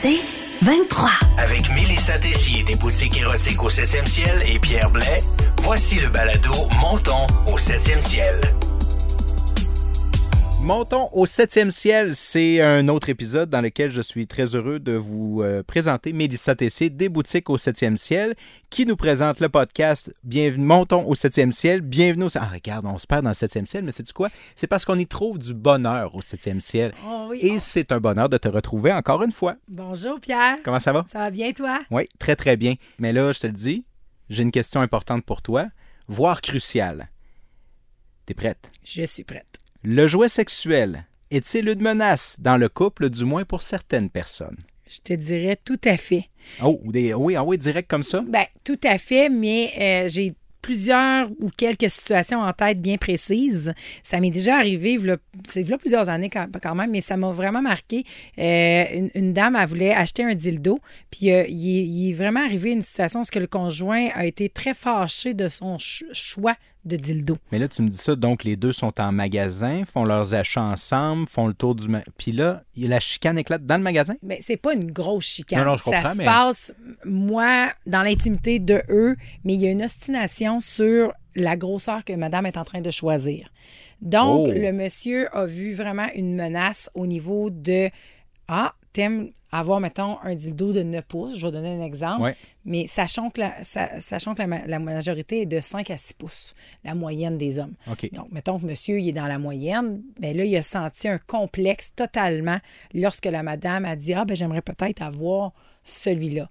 C'est 23. Avec Mélissa Tessier des boutiques érotiques au 7e ciel et Pierre Blais, voici le balado Montons au 7e ciel. Montons au septième ciel, c'est un autre épisode dans lequel je suis très heureux de vous euh, présenter Mélissa Tessier des boutiques au septième ciel qui nous présente le podcast Bienvenue, Montons au septième ciel. Bienvenue au... Ah, regarde, on se perd dans le septième ciel, mais c'est du quoi? C'est parce qu'on y trouve du bonheur au septième ciel. Oh oui. Et c'est un bonheur de te retrouver encore une fois. Bonjour Pierre. Comment ça va? Ça va bien toi? Oui, très très bien. Mais là, je te le dis, j'ai une question importante pour toi, voire cruciale. T'es prête? Je suis prête. Le jouet sexuel est-il une menace dans le couple, du moins pour certaines personnes? Je te dirais tout à fait. Oh, des, oui, ah oui, direct comme ça? Ben, tout à fait, mais euh, j'ai plusieurs ou quelques situations en tête bien précises. Ça m'est déjà arrivé, c'est là plusieurs années quand, même, mais ça m'a vraiment marqué. Euh, une, une dame, elle voulait acheter un dildo, puis euh, il, est- il est vraiment arrivé une situation où le conjoint a été très fâché de son ch- choix de dildo. Mais là, tu me dis ça, donc les deux sont en magasin, font leurs achats ensemble, font le tour du... ma- Puis là, il- la chicane éclate dans le magasin? Mais c'est pas une grosse chicane. Non, non, je ça se mais- passe, moi, dans l'intimité de eux, mais il y a une ostination sur la grosseur que madame est en train de choisir. Donc, Oh. le monsieur a vu vraiment une menace au niveau de Ah, t'aimes avoir, mettons, un dildo de 9 pouces, je vais donner un exemple, Ouais. mais sachant que, la, sa- sachant que la, ma- la majorité est de 5 à 6 pouces, la moyenne des hommes. Donc, mettons que monsieur, il est dans la moyenne, ben là, il a senti un complexe totalement lorsque la madame a dit Ah, ben j'aimerais peut-être avoir celui-là.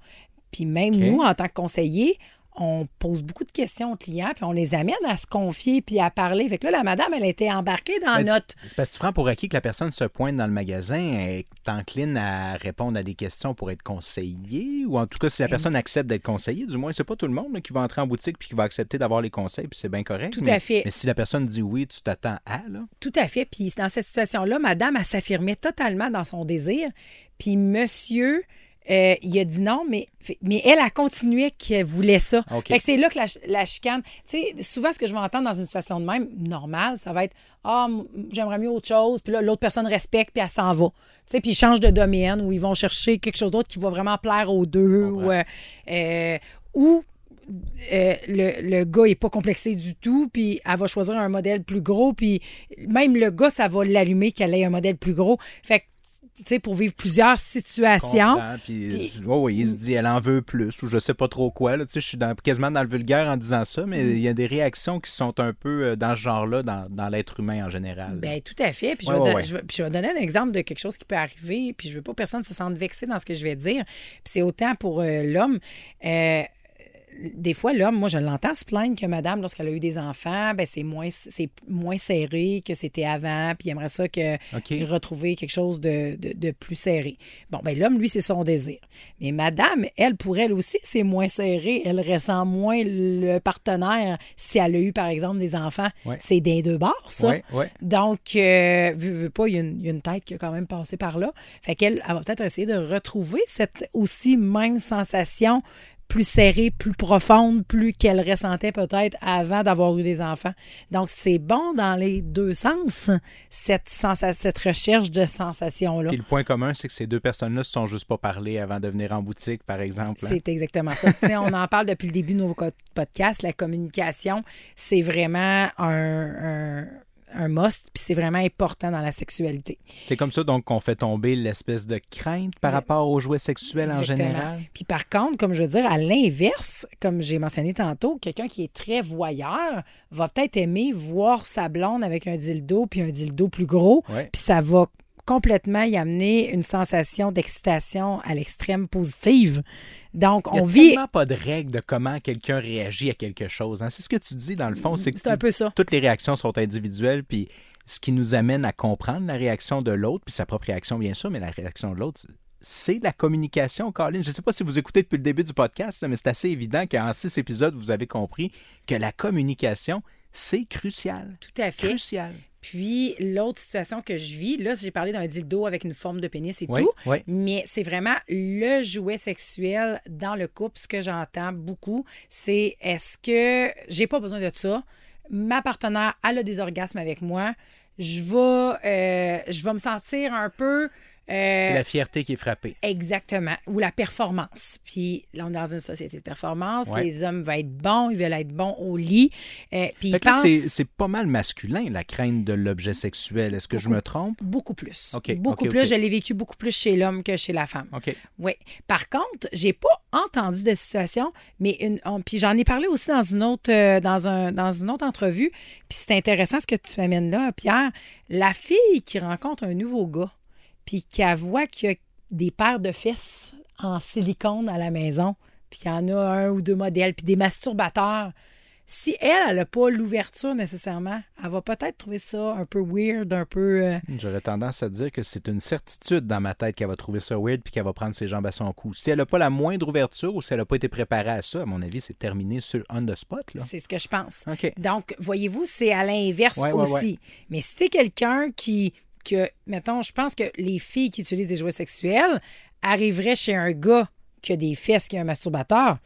Puis même nous, en tant que conseillers, on pose beaucoup de questions aux clients, puis on les amène à se confier puis à parler. Fait que là, la madame, elle était embarquée dans Ben, notre. C'est parce que tu prends pour acquis que la personne se pointe dans le magasin et est encline à répondre à des questions pour être conseillée, ou en tout cas, si la personne accepte d'être conseillée, du moins, c'est pas tout le monde là, qui va entrer en boutique puis qui va accepter d'avoir les conseils, puis c'est bien correct. Tout mais- à fait. Mais si la personne dit oui, tu t'attends à, là. Tout à fait. Puis dans cette situation-là, madame, elle s'affirmait totalement dans son désir. Puis monsieur, euh, il a dit non, mais, mais elle a continué qu'elle voulait ça. Fait que c'est là que la, la chicane. Tu sais, souvent, ce que je vais entendre dans une situation de même, normale, ça va être Ah, m- j'aimerais mieux autre chose. Puis là, l'autre personne respecte, puis elle s'en va. Tu sais, puis ils changent de domaine ou ils vont chercher quelque chose d'autre qui va vraiment plaire aux deux. Ou, euh, euh, ou euh, le, le gars est pas complexé du tout, puis elle va choisir un modèle plus gros, puis même le gars, ça va l'allumer qu'elle ait un modèle plus gros. Fait que, pour vivre plusieurs situations. Puis, ouais, ouais, il se dit, elle en veut plus, ou je sais pas trop quoi. Là, je suis dans- quasiment dans le vulgaire en disant ça, mais Mm. il y a des réactions qui sont un peu euh, dans ce genre-là, dans, dans l'être humain en général. Ben, tout à fait. Puis, je, Ouais, vais ouais, don- ouais. je vais- puis je vais donner un exemple de quelque chose qui peut arriver, puis je veux pas que personne se sente vexé dans ce que je vais dire. Puis c'est autant pour euh, l'homme. Euh, des fois, l'homme, moi, je l'entends se plaindre que madame, lorsqu'elle a eu des enfants, ben, c'est moins, c'est moins serré que c'était avant, puis il aimerait ça que retrouver quelque chose de, de- de plus serré. Bon, ben l'homme, lui, c'est son désir. Mais madame, elle, pour elle aussi, c'est moins serré. Elle ressent moins le partenaire si elle a eu, par exemple, des enfants. Ouais. C'est des deux bords, ça. Ouais, ouais. Donc, euh, vu, vu pas, il y, a une, y a une tête qui a quand même passé par là. Fait qu'elle elle va peut-être essayer de retrouver cette aussi même sensation plus serrée, plus profonde, plus qu'elle ressentait peut-être avant d'avoir eu des enfants. Donc, c'est bon dans les deux sens, cette, cette recherche de sensation-là. Puis le point commun, c'est que ces deux personnes-là se sont juste pas parlé avant de venir en boutique, par exemple. hein. C'est exactement ça. On en parle depuis le début de nos podcasts. La communication, c'est vraiment un, un, un must, puis c'est vraiment important dans la sexualité. C'est comme ça donc qu'on fait tomber l'espèce de crainte par rapport aux jouets sexuels en général? Puis par contre, comme je veux dire, à l'inverse, comme j'ai mentionné tantôt, quelqu'un qui est très voyeur va peut-être aimer voir sa blonde avec un dildo puis un dildo plus gros, Ouais. puis ça va complètement y amener une sensation d'excitation à l'extrême positive. Donc, Il n'y on a vit... tellement pas de règle de comment quelqu'un réagit à quelque chose. hein. C'est ce que tu dis dans le fond, c'est que C'est un peu ça. toutes les réactions sont individuelles, puis ce qui nous amène à comprendre la réaction de l'autre, puis sa propre réaction bien sûr, mais la réaction de l'autre, c'est la communication, Colin. Je ne sais pas si vous écoutez depuis le début du podcast, mais c'est assez évident qu'en six épisodes, vous avez compris que la communication, c'est crucial. Tout à fait. Crucial. Puis l'autre situation que je vis, là, j'ai parlé d'un dildo avec une forme de pénis et Oui, tout, oui. mais c'est vraiment le jouet sexuel dans le couple. Ce que j'entends beaucoup, c'est est-ce que j'ai pas besoin de ça? Ma partenaire, elle a des orgasmes avec moi. Je vais, euh, je vais me sentir un peu Euh, C'est la fierté qui est frappée. Exactement. Ou la performance. Puis là, on est dans une société de performance. Ouais. Les hommes veulent être bons, ils veulent être bons au lit. Euh, puis ils pensent c'est- c'est pas mal masculin, la crainte de l'objet sexuel. Est-ce que je me trompe? beaucoup plus. Beaucoup plus. OK. Je l'ai vécu beaucoup plus chez l'homme que chez la femme. OK. Oui. Par contre, j'ai pas entendu de situation, mais une, on- puis j'en ai parlé aussi dans une autre euh, dans un dans une autre entrevue. Puis c'est intéressant ce que tu amènes là, Pierre. La fille qui rencontre un nouveau gars, puis qui voit qu'il y a des paires de fesses en silicone à la maison, puis qu'il y en a un ou deux modèles, puis des masturbateurs. Si elle, elle n'a pas l'ouverture nécessairement, elle va peut-être trouver ça un peu weird, un peu. euh, J'aurais tendance à dire que c'est une certitude dans ma tête qu'elle va trouver ça weird puis qu'elle va prendre ses jambes à son cou. Si elle n'a pas la moindre ouverture ou si elle n'a pas été préparée à ça, à mon avis, c'est terminé sur on the spot. Là. C'est ce que je pense. OK. Donc, voyez-vous, c'est à l'inverse Ouais, ouais, aussi. Mais si t'es quelqu'un qui, que, mettons, je pense que les filles qui utilisent des jouets sexuels arriveraient chez un gars qui a des fesses, qui a un masturbateur,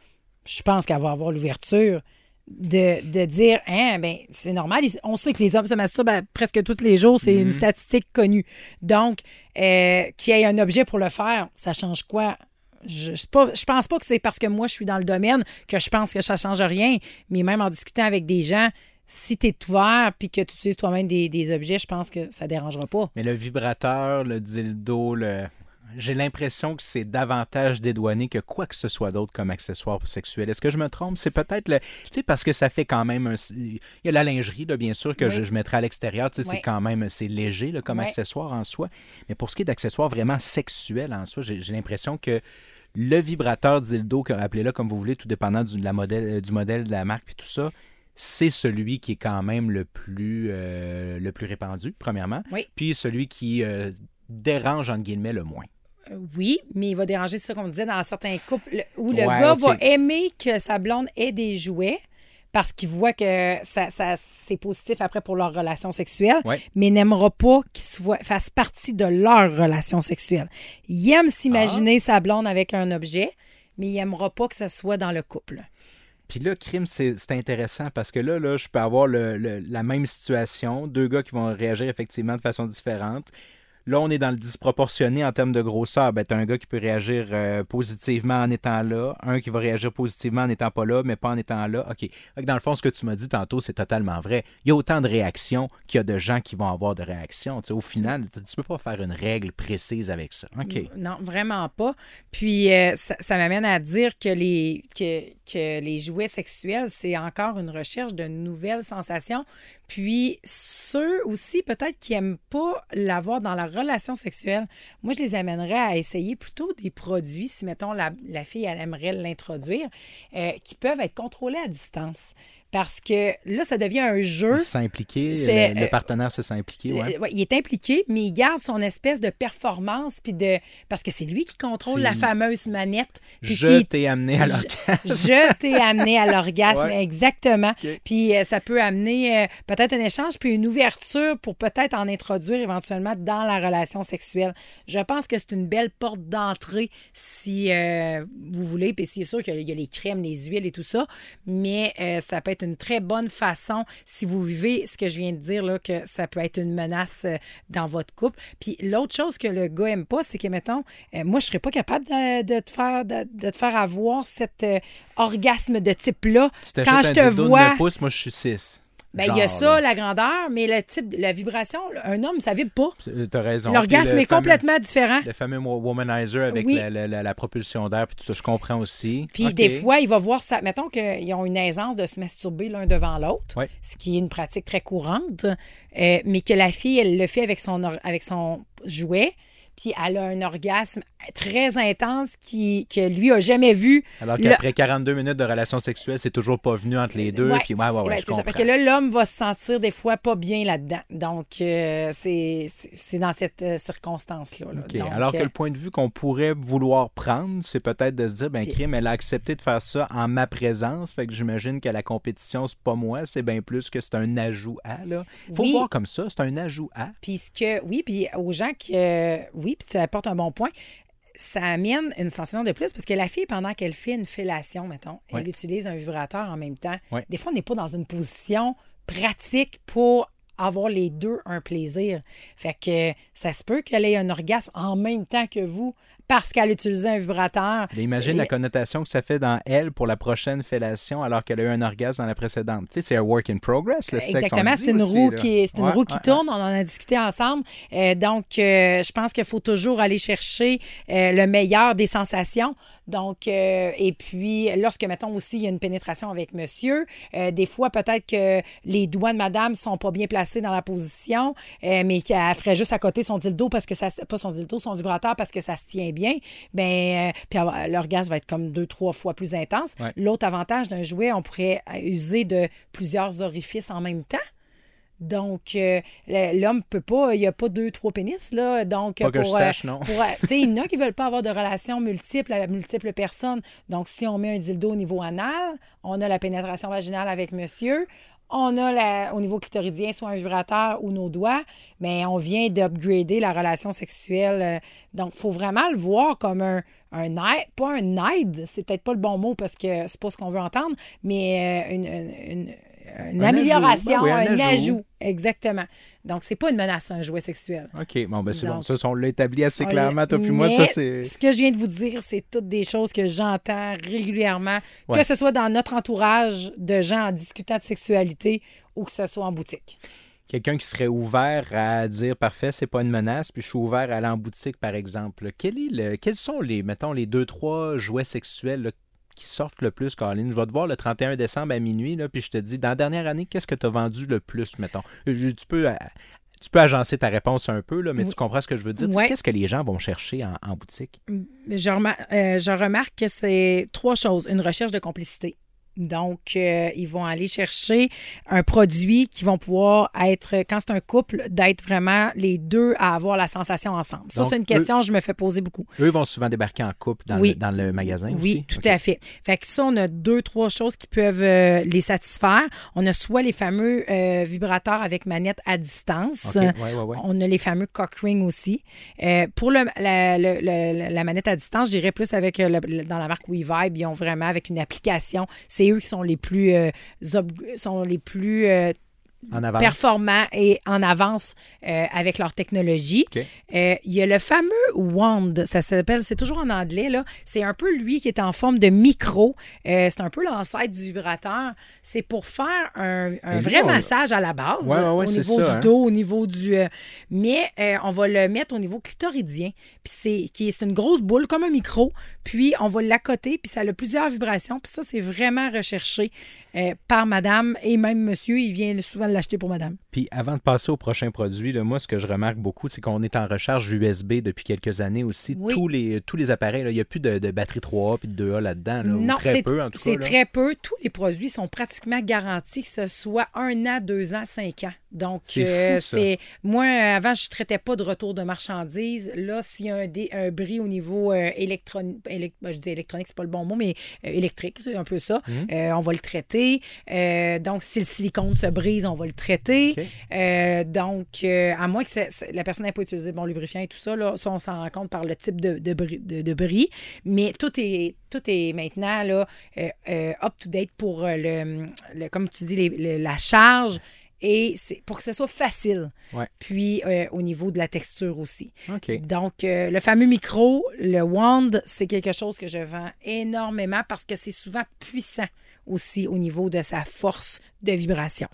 je pense qu'elle va avoir l'ouverture de, de dire, hein, ben, c'est normal. On sait que les hommes se masturbent presque tous les jours. C'est une statistique connue. Donc, euh, qu'il y ait un objet pour le faire, ça change quoi? Je, je pense pas que c'est parce que moi, je suis dans le domaine que je pense que ça change rien. Mais même en discutant avec des gens, si tu es ouvert puis que tu utilises toi-même des, des objets, je pense que ça dérangera pas. Mais le vibrateur, le dildo, le... j'ai l'impression que c'est davantage dédouané que quoi que ce soit d'autre comme accessoire sexuel. Est-ce que je me trompe? C'est peut-être le. Tu sais, parce que ça fait quand même. un- Il y a la lingerie, là, bien sûr, que Oui. je, je mettrais à l'extérieur. Tu sais, Oui. c'est quand même c'est léger là, comme Oui. accessoire en soi. Mais pour ce qui est d'accessoires vraiment sexuels en soi, j'ai l'impression que le vibrateur dildo, que- appelez-le comme vous voulez, tout dépendant du, la modèle, euh, du modèle de la marque puis tout ça, c'est celui qui est quand même le plus, euh, le plus répandu, premièrement. Oui. Puis celui qui euh, dérange, entre guillemets, le moins. Euh, Oui, mais il va déranger, c'est ça qu'on disait, dans certains couples le- où le Ouais, gars va aimer que sa blonde ait des jouets parce qu'il voit que ça, ça- c'est positif après pour leur relation sexuelle, Ouais. mais n'aimera pas qu'il soit, fasse partie de leur relation sexuelle. Il aime s'imaginer Ah. sa blonde avec un objet, mais il n'aimera pas que ce soit dans le couple. Puis là, crime, c'est intéressant parce que là, là je peux avoir la même situation, deux gars qui vont réagir effectivement de façon différente. Là, on est dans le disproportionné en termes de grosseur. Ben, tu un gars qui peut réagir euh, positivement en étant là, un qui va réagir positivement en n'étant pas là, mais pas en étant là. OK. Dans le fond, ce que tu m'as dit tantôt, c'est totalement vrai. Il y a autant de réactions qu'il y a de gens qui vont avoir de réactions. Au final, tu tu peux pas faire une règle précise avec ça. OK. Non, vraiment pas. Puis euh, ça, ça m'amène à dire que les, que, que les jouets sexuels, c'est encore une recherche de nouvelles sensations. Puis ceux aussi, peut-être qui n'aiment pas l'avoir dans la relation sexuelle, moi, je les amènerais à essayer plutôt des produits, si, mettons, la, fille, elle aimerait l'introduire, euh, qui peuvent être contrôlés à distance. Parce que là, ça devient un jeu. Il C'est, le, le euh, partenaire se sent impliqué, ouais. Euh, ouais, il est impliqué, mais il garde son espèce de performance, puis de parce que c'est lui qui contrôle la fameuse manette. Je t'ai amené à l'orgasme. je t'ai amené à l'orgasme, Ouais. exactement. Puis euh, ça peut amener euh, peut-être un échange, puis une ouverture pour peut-être en introduire éventuellement dans la relation sexuelle. Je pense que c'est une belle porte d'entrée si euh, vous voulez. Puis c'est sûr qu'il y a les crèmes, les huiles et tout ça, mais ça peut être une très bonne façon si vous vivez ce que je viens de dire, là, que ça peut être une menace euh, dans votre couple. Puis l'autre chose que le gars aime pas, c'est que, mettons, euh, moi, je serais pas capable de, de te, faire, de, de te faire avoir cet euh, orgasme de type-là. Quand je te vois, 9 pouces, moi je suis 6. Ben, il y a ça, la grandeur, mais le type, la vibration, un homme, ça vibre pas. T'as raison. L'orgasme est fameux- complètement différent. Le fameux wo- womanizer avec Oui. la, la- la- la propulsion d'air, puis tout ça, je comprends aussi. Puis des fois, il va voir ça. Mettons qu'ils ont une aisance de se masturber l'un devant l'autre, Ouais. ce qui est une pratique très courante, euh, mais que la fille, elle le fait avec son, avec son jouet, puis elle a un orgasme très intense qui, que lui a jamais vu. Alors Le- qu'après 42 minutes de relation sexuelle, c'est toujours pas venu entre les deux. Ouais, puis ouais, ouais, ouais, je c'est ça. comprends. Fait que là, l'homme va se sentir des fois pas bien là-dedans. Donc, euh, c'est dans cette euh, circonstance-là. là. Alors que euh, le point de vue qu'on pourrait vouloir prendre, c'est peut-être de se dire, ben, crime, elle a accepté de faire ça en ma présence. Fait que j'imagine que la compétition, c'est pas moi, c'est bien plus que c'est un ajout à, là. Faut Oui. voir comme ça, c'est un ajout à. Puis ce que, oui, puis aux gens qui, euh, oui, puis tu apportes un bon point, ça amène une sensation de plus parce que la fille, pendant qu'elle fait une fellation, mettons, elle utilise un vibrateur en même temps. Des fois, on n'est pas dans une position pratique pour avoir les deux un plaisir. Fait que ça se peut qu'elle ait un orgasme en même temps que vous parce qu'elle utilisait un vibrateur. Mais imagine la connotation que ça fait dans elle pour la prochaine fellation alors qu'elle a eu un orgasme dans la précédente. Tu sais, c'est un work in progress, le Exactement, c'est une aussi, roue qui est, une Ouais, roue qui ouais, tourne. On en a discuté ensemble. Euh, donc, euh, je pense qu'il faut toujours aller chercher euh, le meilleur des sensations. Donc, euh, et puis, lorsque, mettons aussi, il y a une pénétration avec monsieur, euh, des fois, peut-être que les doigts de madame sont pas bien placés dans la position, euh, mais qu'elle ferait juste à côté son dildo parce que ça, pas son dildo, son vibrateur parce que ça se tient bien, ben, puis l'orgasme va être comme deux, trois fois plus intense. Ouais. L'autre avantage d'un jouet, on pourrait user de plusieurs orifices en même temps. Donc, euh, l'homme peut pas, il n'y a pas deux, trois pénis, là. Donc, Pas que pour, je euh, sache, non. euh, tu sais, il y en a qui veulent pas avoir de relations multiples avec multiples personnes. Donc, si on met un dildo au niveau anal, on a la pénétration vaginale avec monsieur. On a la- au niveau clitoridien soit un vibrateur ou nos doigts, mais on vient d'upgrader la relation sexuelle. euh, Donc, il faut vraiment le voir comme un, un aide, pas un aide, c'est peut-être pas le bon mot parce que c'est pas ce qu'on veut entendre, mais une, une- une- une Un ajout. amélioration, Ben oui, un un, ajout. ajout. Exactement. Donc, c'est pas une menace, un jouet sexuel. OK, bon, ben c'est bon. Ça, on l'a établi assez clairement, l'a- toi puis moi. Ça, c'est. Ce que je viens de vous dire, c'est toutes des choses que j'entends régulièrement, Ouais. que ce soit dans notre entourage de gens en discutant de sexualité ou que ce soit en boutique. Quelqu'un qui serait ouvert à dire parfait, c'est pas une menace, puis je suis ouvert à aller en boutique, par exemple. Quel est le, quels sont les, mettons, les deux, trois jouets sexuels là, qui sortent le plus, Caroline? Je vais te voir le 31 décembre à minuit, là, puis je te dis, dans la dernière année, qu'est-ce que tu as vendu le plus, mettons? Je- tu peux. euh, Tu peux agencer ta réponse un peu, là, mais tu comprends ce que je veux dire? Tu sais, Ouais. Qu'est-ce que les gens vont chercher en, en boutique? Je, remar- euh, je remarque que c'est trois choses. Une recherche de complicité. Donc, euh, ils vont aller chercher un produit qui vont pouvoir être, quand c'est un couple, d'être vraiment les deux à avoir la sensation ensemble. Ça, c'est une question que je me fais poser beaucoup. Eux vont souvent débarquer en couple dans, Oui. le, dans le magasin Oui, aussi? tout à fait. Fait que ça, on a deux, trois choses qui peuvent euh, les satisfaire. On a soit les fameux euh, vibrateurs avec manette à distance. OK, ouais, ouais, ouais. On a les fameux cock ring aussi. Pour le- la, le- le- la manette à distance, je dirais plus avec dans la marque WeVibe, ils ont vraiment avec une application. C'est eux qui sont les plus euh, sont les plus euh, En avance. performants et en avance euh, avec leur technologie. Euh, il y a le fameux wand, ça s'appelle, c'est toujours en anglais, là. C'est un peu lui qui est en forme de micro. Euh, c'est un peu l'ancêtre du vibrateur. C'est pour faire un, un Mais lui, vrai on- massage à la base, Ouais, ouais, ouais, au niveau ça, du hein. dos, au niveau du. mais on va le mettre au niveau clitoridien. Puis c'est qui est- c'est une grosse boule comme un micro. Puis on va l'accoter, puis ça a plusieurs vibrations. Puis ça, c'est vraiment recherché euh, par madame et même monsieur. Il vient souvent l'acheter pour madame. Puis avant de passer au prochain produit, là, moi, ce que je remarque beaucoup, c'est qu'on est en recharge USB depuis quelques années aussi. Oui. Tous, les, tous les appareils, là, il n'y a plus de, de batterie 3A puis de 2A là-dedans. là, ou Non, très c'est- peu, en tout cas. C'est très peu. Tous les produits sont pratiquement garantis, que ce soit un an, deux ans, cinq ans. Donc, C'est euh. Moi, avant, je ne traitais pas de retour de marchandises. Là, s'il y a un, dé- un bris au niveau euh, électronique, je dis électronique, c'est pas le bon mot, mais électrique, c'est un peu ça, euh, on va le traiter. Euh, donc, si le silicone se brise, on va le traiter. Euh, donc, euh, à moins que la personne n'ait pas utilisé bon lubrifiant et tout ça, là, ça, on s'en rend compte par le type de, de, bris, de- de bris. Mais tout est, tout est maintenant là, up-to-date pour le, le- comme tu dis, les- la charge et c'est pour que ce soit facile. Ouais. Puis, euh, au niveau de la texture aussi. OK. Donc, euh, le fameux micro, le wand, c'est quelque chose que je vends énormément parce que c'est souvent puissant aussi au niveau de sa force de vibration.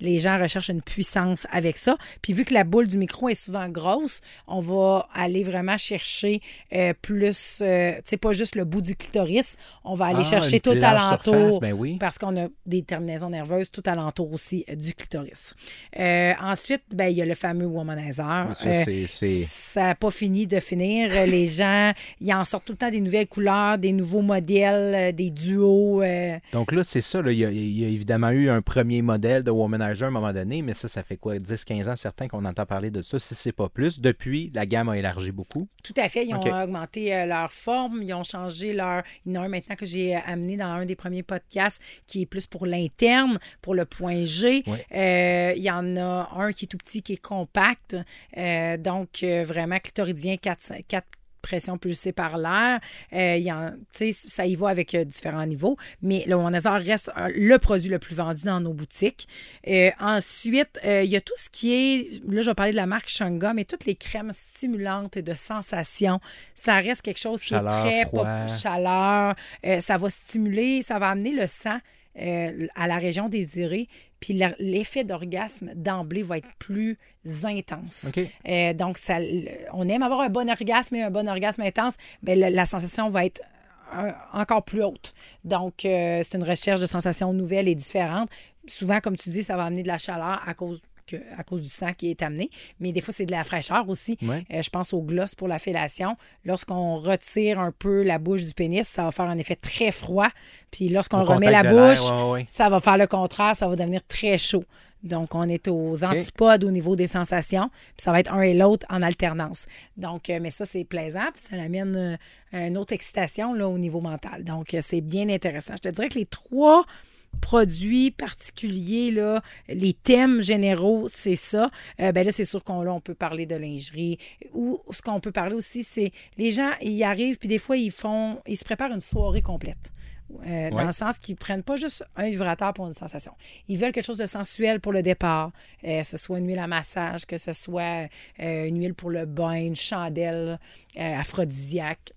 Les gens recherchent une puissance avec ça. Puis vu que la boule du micro est souvent grosse, on va aller vraiment chercher euh, plus, euh, tu sais, pas juste le bout du clitoris, on va aller Ah, chercher tout alentour. surface, ben oui. Parce qu'on a des terminaisons nerveuses tout alentour aussi euh, du clitoris. Euh, ensuite, ben, il y a le fameux womanizer. Ça, c'est- c'est- ça n'a pas fini de finir. Les gens, ils en sortent tout le temps des nouvelles couleurs, des nouveaux modèles, des duos. Donc là, c'est ça. là, Il y, a, il y a évidemment eu un premier modèle de Womanizer à un moment donné, mais ça, ça fait quoi, 10-15 ans, certains qu'on entend parler de ça, si c'est pas plus. Depuis, la gamme a élargi beaucoup. Tout à fait. Ils ont augmenté euh, leur forme, ils ont changé leur. Il y en a un maintenant que j'ai euh, amené dans un des premiers podcasts qui est plus pour l'interne, pour le point G. Euh, il y en a un qui est tout petit, qui est compact. Euh, donc, vraiment clitoridien 4, pression pulsée par l'air. Euh, y en- ça y va avec euh, différents niveaux, mais le Womanizer reste euh, le produit le plus vendu dans nos boutiques. Euh, ensuite, il y a tout ce qui est, là je vais parler de la marque Shunga, mais toutes les crèmes stimulantes et de sensations, ça reste quelque chose qui Chaleur, est très froid. pop- chaleur. Ça va stimuler, ça va amener le sang euh, à la région désirée, puis l'effet d'orgasme d'emblée va être plus intense. Euh, donc, ça, on aime avoir un bon orgasme et un bon orgasme intense, mais la, la sensation va être un- encore plus haute. Donc, euh, c'est une recherche de sensations nouvelles et différentes. Souvent, comme tu dis, ça va amener de la chaleur à cause, que, à cause du sang qui est amené, mais des fois, c'est de la fraîcheur aussi. Ouais. Euh, je pense au gloss pour la fellation. Lorsqu'on retire un peu la bouche du pénis, ça va faire un effet très froid. Puis lorsqu'on remet la bouche, ouais, ouais. ça va faire le contraire, ça va devenir très chaud. Donc, on est aux antipodes au niveau des sensations, puis ça va être un et l'autre en alternance. Donc, euh, mais ça, c'est plaisant, puis ça amène euh, une autre excitation là, au niveau mental. Donc, c'est bien intéressant. Je te dirais que les trois produits particuliers, là, les thèmes généraux, c'est ça. Euh, ben là, c'est sûr qu'on on peut parler de lingerie. Ou ce qu'on peut parler aussi, c'est les gens, ils y arrivent, puis des fois, ils font, ils se préparent une soirée complète. Euh, Dans le sens qu'ils prennent pas juste un vibrateur pour une sensation. Ils veulent quelque chose de sensuel pour le départ. Euh, que ce soit une huile à massage, que ce soit euh, une huile pour le bain, une chandelle aphrodisiaque.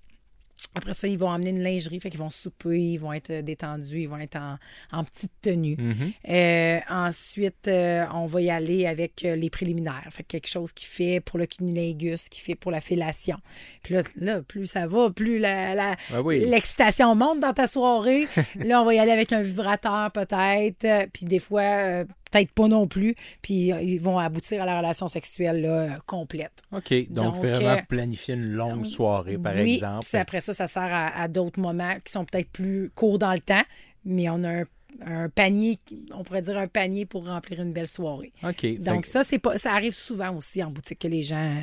Après ça, ils vont amener une lingerie, fait qu'ils vont souper, ils vont être euh, détendus, ils vont être en, en petite tenue. Mhm. Euh, ensuite, euh, on va y aller avec les préliminaires. Fait que quelque chose qui fait pour le cunnilingus, qui fait pour la fellation. Puis là, là, plus ça va, plus la, la- Ah oui. l'excitation monte dans ta soirée. là, on va y aller avec un vibrateur peut-être. Puis des fois, peut-être pas non plus. Puis euh, ils vont aboutir à la relation sexuelle là, euh, complète. OK. Donc, Donc, vraiment euh, planifier une longue soirée, par oui, exemple. puis après ça, ça sert à, à d'autres moments qui sont peut-être plus courts dans le temps, mais on a un, un panier, on pourrait dire un panier pour remplir une belle soirée. OK. Donc ça, c'est pas, ça arrive souvent aussi en boutique que les gens,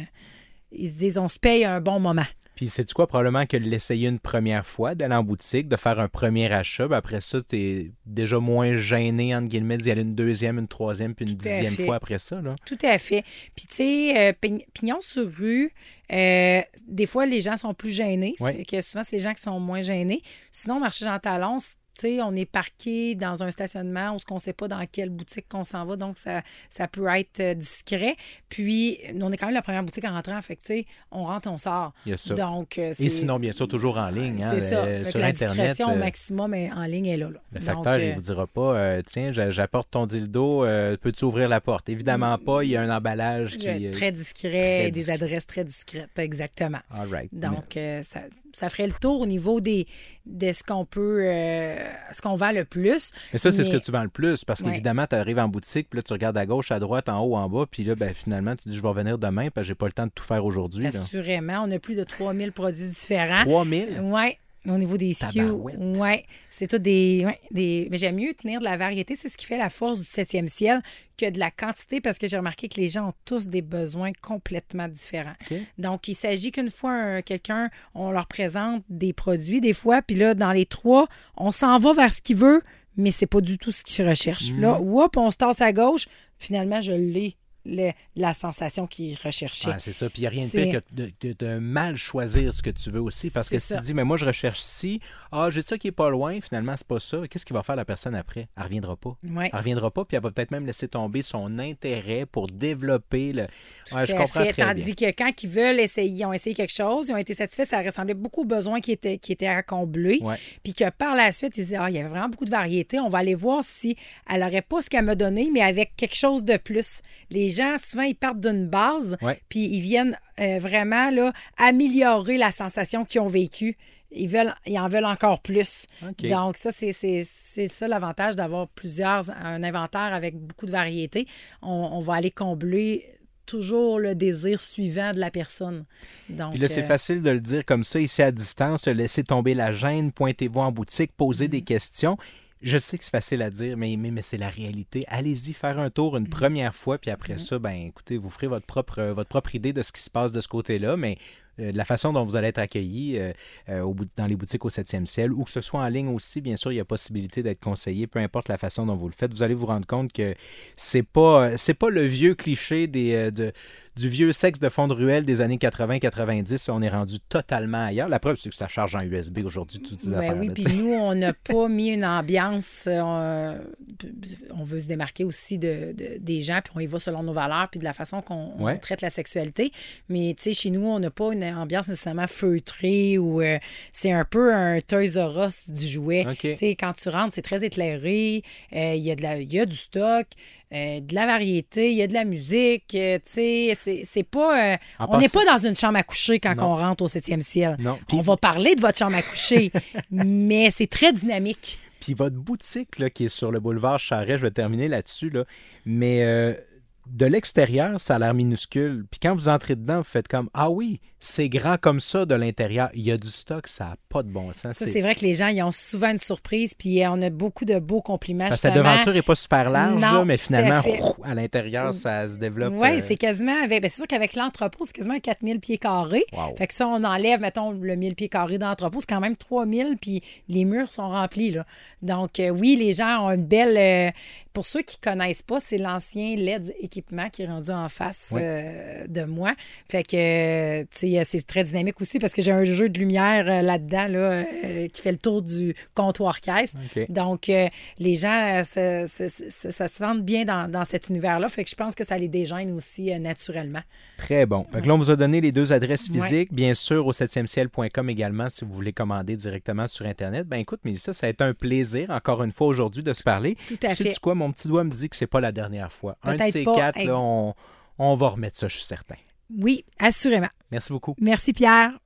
ils se disent, on se paye un bon moment. Puis, sais-tu quoi? Probablement que l'essayer une première fois, d'aller en boutique, de faire un premier achat, ben après ça, tu es déjà moins gêné, entre guillemets, d'y aller une deuxième, une troisième, puis une Tout dixième fois après ça. Là. Tout à fait. Puis, tu sais, euh, pign- pignon sur rue, euh, des fois, les gens sont plus gênés. Ouais. Fait que souvent, c'est les gens qui sont moins gênés. Sinon, marché Jean Talon, c- tu sais, on est parqué dans un stationnement où on ne sait pas dans quelle boutique qu'on s'en va, donc ça, ça peut être euh, discret. Puis, on est quand même la première boutique en rentrant, fait que, on rentre, on sort. Donc, euh, Et sinon, bien sûr, toujours en ligne. hein, c'est ça. euh, sur la Internet. discrétion au euh, maximum est en ligne est là. là. Le Donc, facteur, il euh, vous dira pas, tiens, j'a- j'apporte ton dildo, peux-tu ouvrir la porte? Évidemment pas, il y a un emballage qui. euh, très discret, très des discret. adresses très discrètes, exactement. All right. Donc, ça, ça ferait le tour au niveau des, de ce qu'on peut, ce qu'on vend le plus. Mais ça, c'est ce que tu vends le plus, parce Ouais. qu'évidemment, tu arrives en boutique, puis là, tu regardes à gauche, à droite, en haut, en bas, puis là, ben, finalement, tu dis, je vais revenir demain, parce que j'ai pas le temps de tout faire aujourd'hui. là. Assurément, on a plus de 3000 produits différents. 3000? Oui, au niveau des SKU. Oui, c'est tout des. ouais, des... Mais j'aime mieux tenir de la variété. C'est ce qui fait la force du 7e ciel que de la quantité parce que j'ai remarqué que les gens ont tous des besoins complètement différents. Donc, il s'agit qu'une fois un- quelqu'un, on leur présente des produits, des fois, puis là, dans les trois, on s'en va vers ce qu'il veut, mais c'est pas du tout ce qu'il recherche. Puis Là, whoop, on se tasse à gauche, finalement, je l'ai, le- la sensation qu'il recherchait. Ah, c'est ça. Puis il n'y a rien de pire que de, de- de mal choisir ce que tu veux aussi. Parce que si ça. tu dis, mais moi, je recherche ci, ah, j'ai ça qui est pas loin, finalement, c'est pas ça. Qu'est-ce qu'il va faire la personne après? Elle reviendra pas. Ouais. Elle reviendra pas, puis elle va peut-être même laisser tomber son intérêt pour développer le. Ouais, je Tout à comprends fait. très Tandis bien. que quand ils veulent essayer, ils ont essayé quelque chose, ils ont été satisfaits, ça ressemblait beaucoup aux besoins qui étaient, qui étaient à combler. Ouais. Puis que par la suite, ils disaient, ah, il y avait vraiment beaucoup de variété, on va aller voir si elle n'aurait pas ce qu'elle me donné, mais avec quelque chose de plus. Les gens, souvent, ils partent d'une base, puis ils viennent euh, vraiment là, améliorer la sensation qu'ils ont vécue. Ils, veulent, ils en veulent encore plus. Donc, ça, c'est c'est- c'est ça l'avantage d'avoir plusieurs, un inventaire avec beaucoup de variétés. On, on va aller combler toujours le désir suivant de la personne. Donc, Puis là, c'est euh, facile de le dire comme ça, ici à distance, laissez tomber la gêne, pointez-vous en boutique, posez des questions. Je sais que c'est facile à dire, mais, mais, mais c'est la réalité. Allez-y faire un tour une première fois, puis après ça, ben écoutez, vous ferez votre propre, euh, votre propre idée de ce qui se passe de ce côté-là, mais euh, de la façon dont vous allez être accueilli euh, euh, au bout- dans les boutiques au 7e ciel, ou que ce soit en ligne aussi, bien sûr, il y a possibilité d'être conseillé, peu importe la façon dont vous le faites. Vous allez vous rendre compte que c'est pas, c'est pas le vieux cliché des, de, du vieux sexe de fond de ruelle des années 80-90. On est rendu totalement ailleurs. La preuve, c'est que ça charge en USB aujourd'hui, toutes ces Ben affaires oui, puis nous, on n'a pas mis une ambiance. euh, on veut se démarquer aussi de, de- des gens, puis on y va selon nos valeurs, puis de la façon qu'on Ouais. traite la sexualité. Mais tu sais, chez nous, on n'a pas une ambiance nécessairement feutrée ou euh, c'est un peu un Toys R Us du jouet. Tu sais, quand tu rentres, c'est très éclairé. euh, Il y, a de la- il y a du stock. Euh, de la variété, il y a de la musique, euh, tu sais, c'est- pas... euh, on n'est pas dans une chambre à coucher quand on rentre au septième ciel. Non. On va parler de votre chambre à coucher, mais c'est très dynamique. Puis votre boutique là, qui est sur le boulevard Charret, je vais terminer là-dessus, là, mais de l'extérieur, ça a l'air minuscule. Puis quand vous entrez dedans, vous faites comme Ah oui, c'est grand comme ça de l'intérieur. Il y a du stock, ça n'a pas de bon sens. Ça, C'est- vrai que les gens, ils ont souvent une surprise, puis on a beaucoup de beaux compliments. Parce que la devanture n'est pas super large, Non, là, mais finalement, à l'intérieur, ça se développe. Oui, euh, c'est quasiment avec. ben, c'est sûr qu'avec l'entrepôt, c'est quasiment 4000 pieds carrés. Wow. Fait que ça, on enlève, mettons, le 1000 pieds carrés d'entrepôt, c'est quand même 3000, puis les murs sont remplis. Là. Donc, euh, oui, les gens ont une belle. euh, pour ceux qui ne connaissent pas, c'est l'ancien LED équipement qui est rendu en face Oui. euh, de moi. Fait que, euh, tu sais, c'est très dynamique aussi parce que j'ai un jeu de lumière euh, là-dedans là, qui fait le tour du comptoir caisse. Donc, les gens se, se- se- se sentent bien dans, dans cet univers-là. Fait que je pense que ça les dégêne aussi naturellement. Très bon. Fait que là, on vous a donné les deux adresses physiques. Bien sûr, au 7e ciel.com également, si vous voulez commander directement sur Internet. Ben écoute, Mélissa, ça a été un plaisir, encore une fois, aujourd'hui, de se parler. Tout à Sais-tu fait. quoi? Mon petit doigt me dit que c'est pas la dernière fois. Un de ces pas. Là, on, on va remettre ça, je suis certain. Oui, assurément. Merci beaucoup. Merci, Pierre.